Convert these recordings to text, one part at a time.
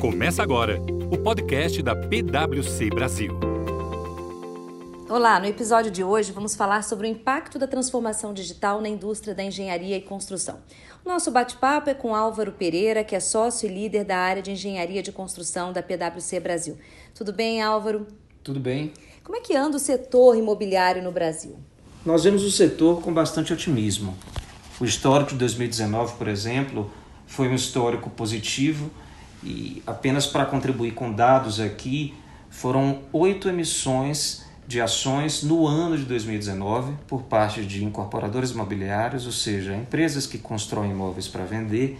Começa agora o podcast da PwC Brasil. Olá, no episódio de hoje vamos falar sobre o impacto da transformação digital na indústria da engenharia e construção. O nosso bate-papo é com Álvaro Pereira, que é sócio e líder da área de engenharia de construção da PwC Brasil. Tudo bem, Álvaro? Tudo bem. Como é que anda o setor imobiliário no Brasil? Nós vemos o setor com bastante otimismo. O histórico de 2019, por exemplo, foi um histórico positivo e apenas para contribuir com dados aqui, foram oito emissões de ações no ano de 2019 por parte de incorporadores imobiliários, ou seja, empresas que constroem imóveis para vender,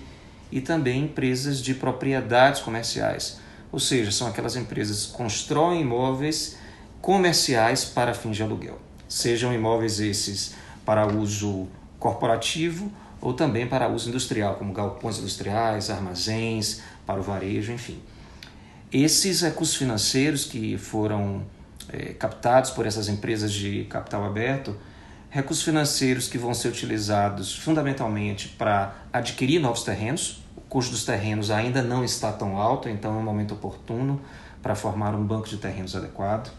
e também empresas de propriedades comerciais, ou seja, são aquelas empresas que constroem imóveis comerciais para fins de aluguel, sejam imóveis esses para uso corporativo ou também para uso industrial, como galpões industriais, armazéns, para o varejo, enfim. Esses recursos financeiros que foram é, captados por essas empresas de capital aberto, recursos financeiros que vão ser utilizados fundamentalmente para adquirir novos terrenos. O custo dos terrenos ainda não está tão alto, então é um momento oportuno para formar um banco de terrenos adequado.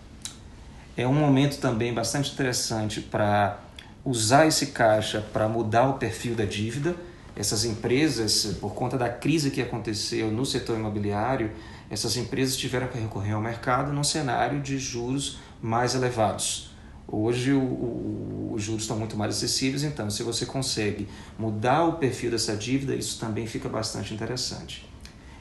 É um momento também bastante interessante para usar esse caixa para mudar o perfil da dívida essas empresas, por conta da crise que aconteceu no setor imobiliário, essas empresas tiveram que recorrer ao mercado num cenário de juros mais elevados. Hoje o, o, os juros estão muito mais acessíveis, então se você consegue mudar o perfil dessa dívida, isso também fica bastante interessante.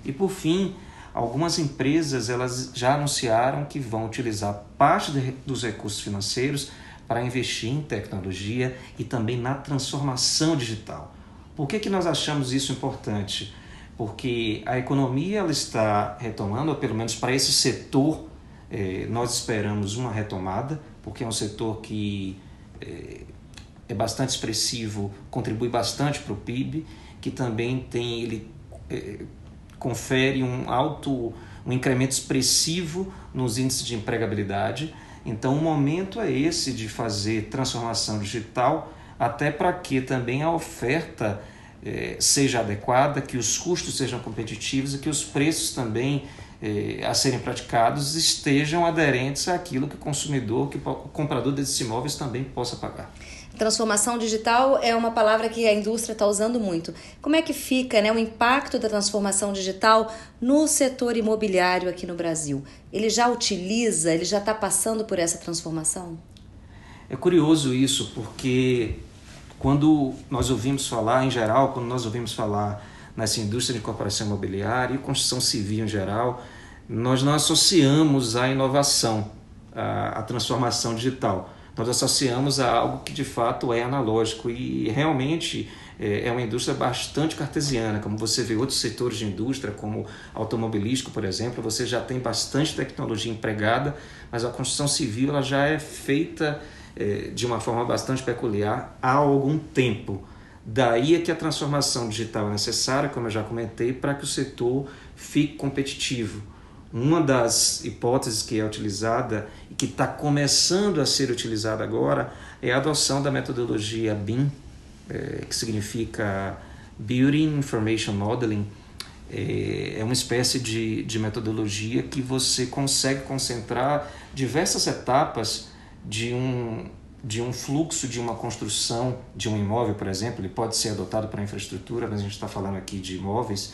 E por fim, algumas empresas elas já anunciaram que vão utilizar parte de, dos recursos financeiros para investir em tecnologia e também na transformação digital. Por que, que nós achamos isso importante? Porque a economia ela está retomando, ou pelo menos para esse setor, eh, nós esperamos uma retomada, porque é um setor que eh, é bastante expressivo, contribui bastante para o PIB, que também tem, ele eh, confere um alto, um incremento expressivo nos índices de empregabilidade. Então, o momento é esse de fazer transformação digital até para que também a oferta eh, seja adequada, que os custos sejam competitivos e que os preços também eh, a serem praticados estejam aderentes àquilo que o consumidor, que o comprador desses imóveis também possa pagar. Transformação digital é uma palavra que a indústria está usando muito. Como é que fica né, o impacto da transformação digital no setor imobiliário aqui no Brasil? Ele já utiliza, ele já está passando por essa transformação? É curioso isso, porque quando nós ouvimos falar, em geral, quando nós ouvimos falar nessa indústria de incorporação imobiliária e construção civil em geral, nós não associamos a inovação, a transformação digital. Nós associamos a algo que de fato é analógico e realmente é, é uma indústria bastante cartesiana. Como você vê outros setores de indústria, como automobilístico, por exemplo, você já tem bastante tecnologia empregada, mas a construção civil ela já é feita é, de uma forma bastante peculiar há algum tempo. Daí é que a transformação digital é necessária, como eu já comentei, para que o setor fique competitivo. Uma das hipóteses que é utilizada e que está começando a ser utilizada agora é a adoção da metodologia BIM, é, que significa Building Information Modeling. É, é uma espécie de, de metodologia que você consegue concentrar diversas etapas de um, de um fluxo de uma construção de um imóvel, por exemplo, ele pode ser adotado para infraestrutura, mas a gente está falando aqui de imóveis.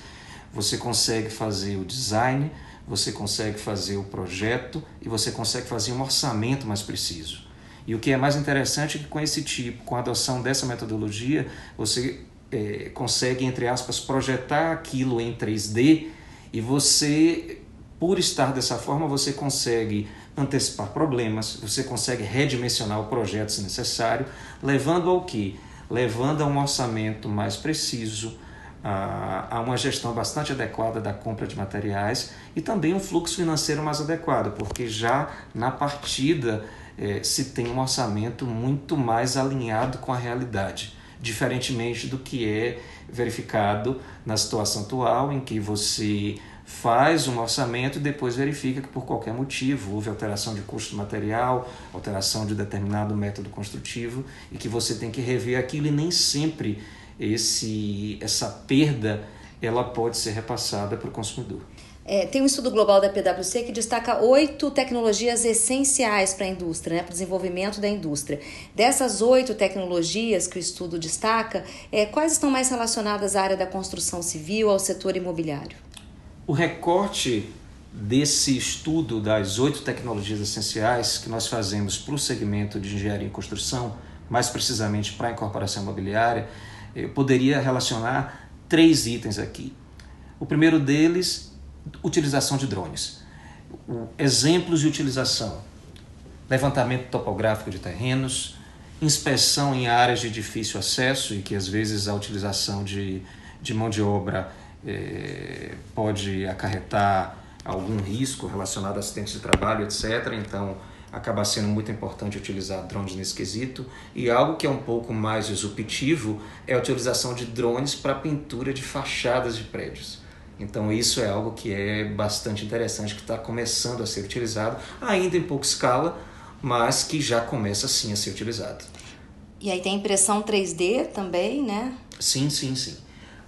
Você consegue fazer o design, você consegue fazer o projeto e você consegue fazer um orçamento mais preciso. E o que é mais interessante é que com esse tipo, com a adoção dessa metodologia, você é, consegue, entre aspas, projetar aquilo em 3D e você, por estar dessa forma, você consegue antecipar problemas, você consegue redimensionar o projeto se necessário, levando ao que? Levando a um orçamento mais preciso, a, uma gestão bastante adequada da compra de materiais e também um fluxo financeiro mais adequado, porque já na partida eh, se tem um orçamento muito mais alinhado com a realidade, diferentemente do que é verificado na situação atual, em que você faz um orçamento e depois verifica que por qualquer motivo houve alteração de custo material, alteração de determinado método construtivo e que você tem que rever aquilo e nem sempre esse essa perda ela pode ser repassada para o consumidor. É, tem um estudo global da PwC que destaca oito tecnologias essenciais para a indústria, né, para o desenvolvimento da indústria. Dessas oito tecnologias que o estudo destaca, é, quais estão mais relacionadas à área da construção civil, ao setor imobiliário? O recorte desse estudo das oito tecnologias essenciais que nós fazemos para o segmento de engenharia e construção, mais precisamente para a incorporação imobiliária, eu poderia relacionar três itens aqui. O primeiro deles utilização de drones. Exemplos de utilização: levantamento topográfico de terrenos, inspeção em áreas de difícil acesso e que às vezes a utilização de, de mão de obra eh, pode acarretar algum risco relacionado a acidentes de trabalho, etc. Então, acaba sendo muito importante utilizar drones nesse quesito. E algo que é um pouco mais disruptivo é a utilização de drones para pintura de fachadas de prédios. Então isso é algo que é bastante interessante, que está começando a ser utilizado, ainda em pouca escala, mas que já começa sim a ser utilizado. E aí tem impressão 3D também, né? Sim, sim, sim.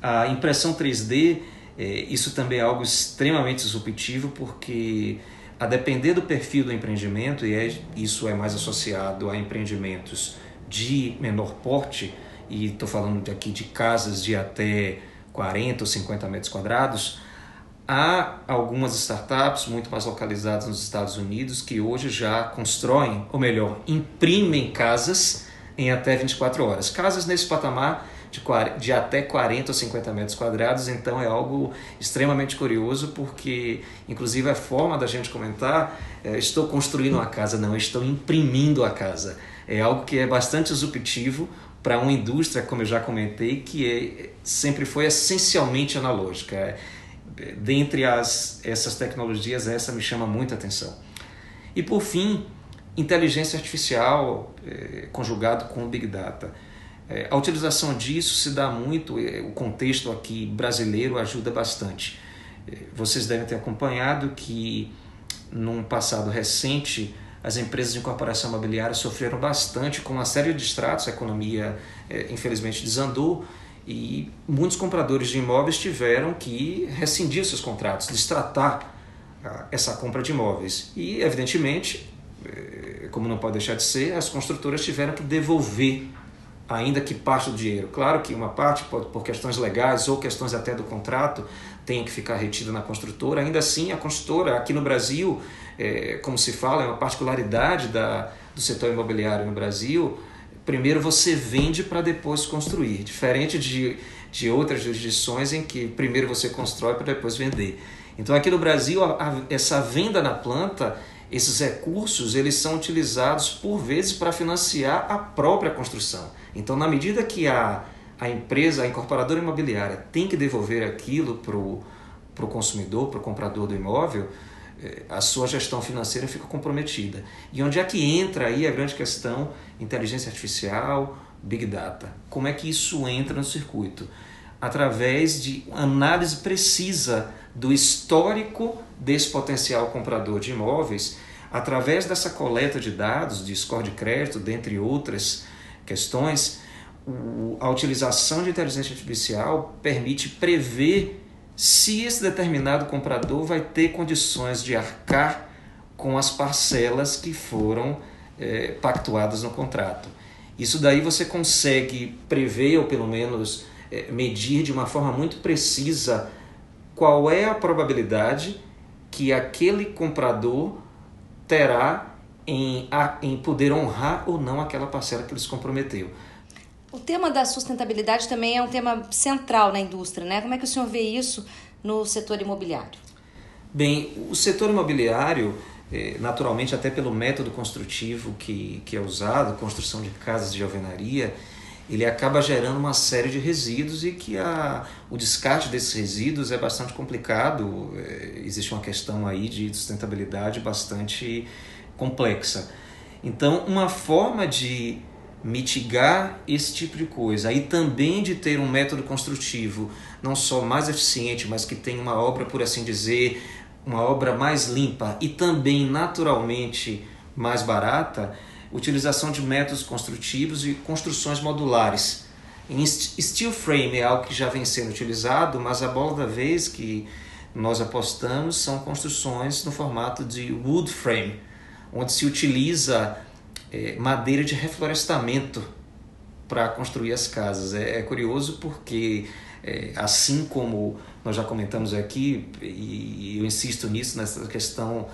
A impressão 3D, é, isso também é algo extremamente disruptivo, porque a depender do perfil do empreendimento, e é, isso é mais associado a empreendimentos de menor porte, e estou falando aqui de casas de até 40 ou 50 metros quadrados, há algumas startups muito mais localizadas nos Estados Unidos que hoje já constroem, ou melhor, imprimem casas em até 24 horas. Casas nesse patamar de, de até 40 ou 50 metros quadrados, então é algo extremamente curioso, porque inclusive a forma da gente comentar, é, estou construindo uma casa, não, estou imprimindo a casa. É algo que é bastante disruptivo, para uma indústria, como eu já comentei, que é, sempre foi essencialmente analógica. É, dentre as, essas tecnologias, essa me chama muita atenção. E por fim, inteligência artificial é, conjugado com Big Data. É, a utilização disso se dá muito, é, o contexto aqui brasileiro ajuda bastante. É, vocês devem ter acompanhado que, num passado recente, as empresas de incorporação imobiliária sofreram bastante com uma série de distratos, a economia é, infelizmente desandou e muitos compradores de imóveis tiveram que rescindir seus contratos, destratar ah, essa compra de imóveis. E, evidentemente, é, como não pode deixar de ser, as construtoras tiveram que devolver ainda que parte do dinheiro. Claro que uma parte, por questões legais ou questões até do contrato, tem que ficar retida na construtora. Ainda assim, a construtora, aqui no Brasil, é, como se fala, é uma particularidade da, do setor imobiliário no Brasil. Primeiro você vende para depois construir, diferente de, de outras jurisdições em que primeiro você constrói para depois vender. Então, aqui no Brasil, a, a, essa venda na planta esses recursos eles são utilizados por vezes para financiar a própria construção. Então, na medida que a, a empresa, a incorporadora imobiliária, tem que devolver aquilo para o consumidor, para o comprador do imóvel, eh, a sua gestão financeira fica comprometida. E onde é que entra aí a grande questão? Inteligência artificial, Big Data. Como é que isso entra no circuito? Através de análise precisa do histórico desse potencial comprador de imóveis, através dessa coleta de dados, de score de crédito, dentre outras questões, a utilização de inteligência artificial permite prever se esse determinado comprador vai ter condições de arcar com as parcelas que foram é, pactuadas no contrato. Isso daí você consegue prever, ou pelo menos medir de uma forma muito precisa qual é a probabilidade que aquele comprador terá em, em poder honrar ou não aquela parcela que ele se comprometeu. O tema da sustentabilidade também é um tema central na indústria, né? Como é que o senhor vê isso no setor imobiliário? Bem, o setor imobiliário, eh, naturalmente, até pelo método construtivo que, que é usado, construção de casas de alvenaria, ele acaba gerando uma série de resíduos e que a, o descarte desses resíduos é bastante complicado. É, existe uma questão aí de sustentabilidade bastante complexa. Então, uma forma de mitigar esse tipo de coisa e também de ter um método construtivo não só mais eficiente, mas que tem uma obra, por assim dizer, uma obra mais limpa e também naturalmente mais barata, utilização de métodos construtivos e construções modulares. Em steel frame é algo que já vem sendo utilizado, mas a bola da vez que nós apostamos são construções no formato de wood frame, onde se utiliza é, madeira de reflorestamento para construir as casas. É, é curioso porque, é, assim como nós já comentamos aqui, e eu insisto nisso, nessa questão,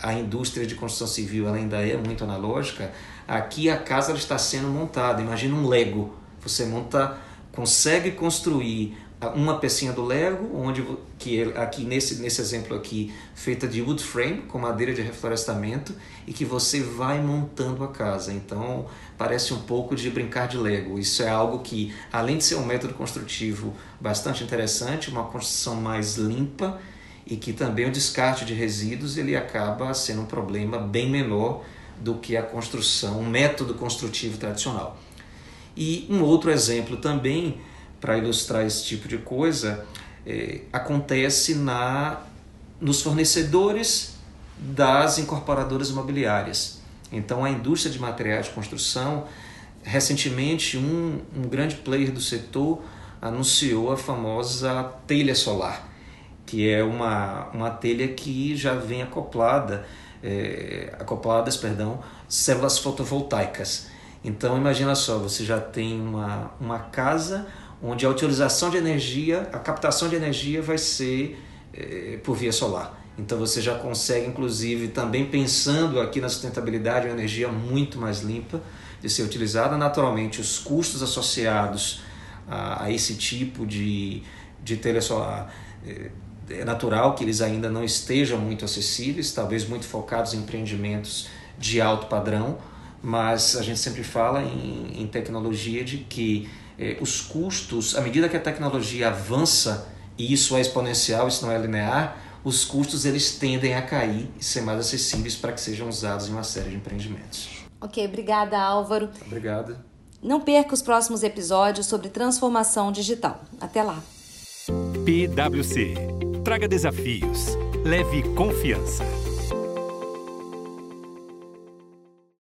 a indústria de construção civil ela ainda é muito analógica, aqui a casa está sendo montada. Imagina um Lego. Você monta, consegue construir uma pecinha do Lego, onde que aqui nesse nesse exemplo aqui feita de wood frame com madeira de reflorestamento e que você vai montando a casa. Então parece um pouco de brincar de Lego. Isso é algo que além de ser um método construtivo bastante interessante, uma construção mais limpa e que também o descarte de resíduos ele acaba sendo um problema bem menor do que a construção, um método construtivo tradicional. E um outro exemplo também para ilustrar esse tipo de coisa, é, acontece na nos fornecedores das incorporadoras imobiliárias. Então, a indústria de materiais de construção, recentemente, um, um grande player do setor anunciou a famosa telha solar, que é uma, uma telha que já vem acoplada, é, acopladas, perdão, células fotovoltaicas. Então, imagina só, você já tem uma, uma casa onde a utilização de energia, a captação de energia vai ser é, por via solar. Então você já consegue, inclusive, também pensando aqui na sustentabilidade, uma energia muito mais limpa de ser utilizada. Naturalmente, os custos associados a, a esse tipo de, de telha solar é, é natural que eles ainda não estejam muito acessíveis, talvez muito focados em empreendimentos de alto padrão, mas a gente sempre fala em, em tecnologia de que eh, os custos, à medida que a tecnologia avança, e isso é exponencial, isso não é linear, os custos eles tendem a cair e ser mais acessíveis para que sejam usados em uma série de empreendimentos. Ok, obrigada Álvaro. Obrigado. Não perca os próximos episódios sobre transformação digital. Até lá. PwC. Traga desafios. Leve confiança.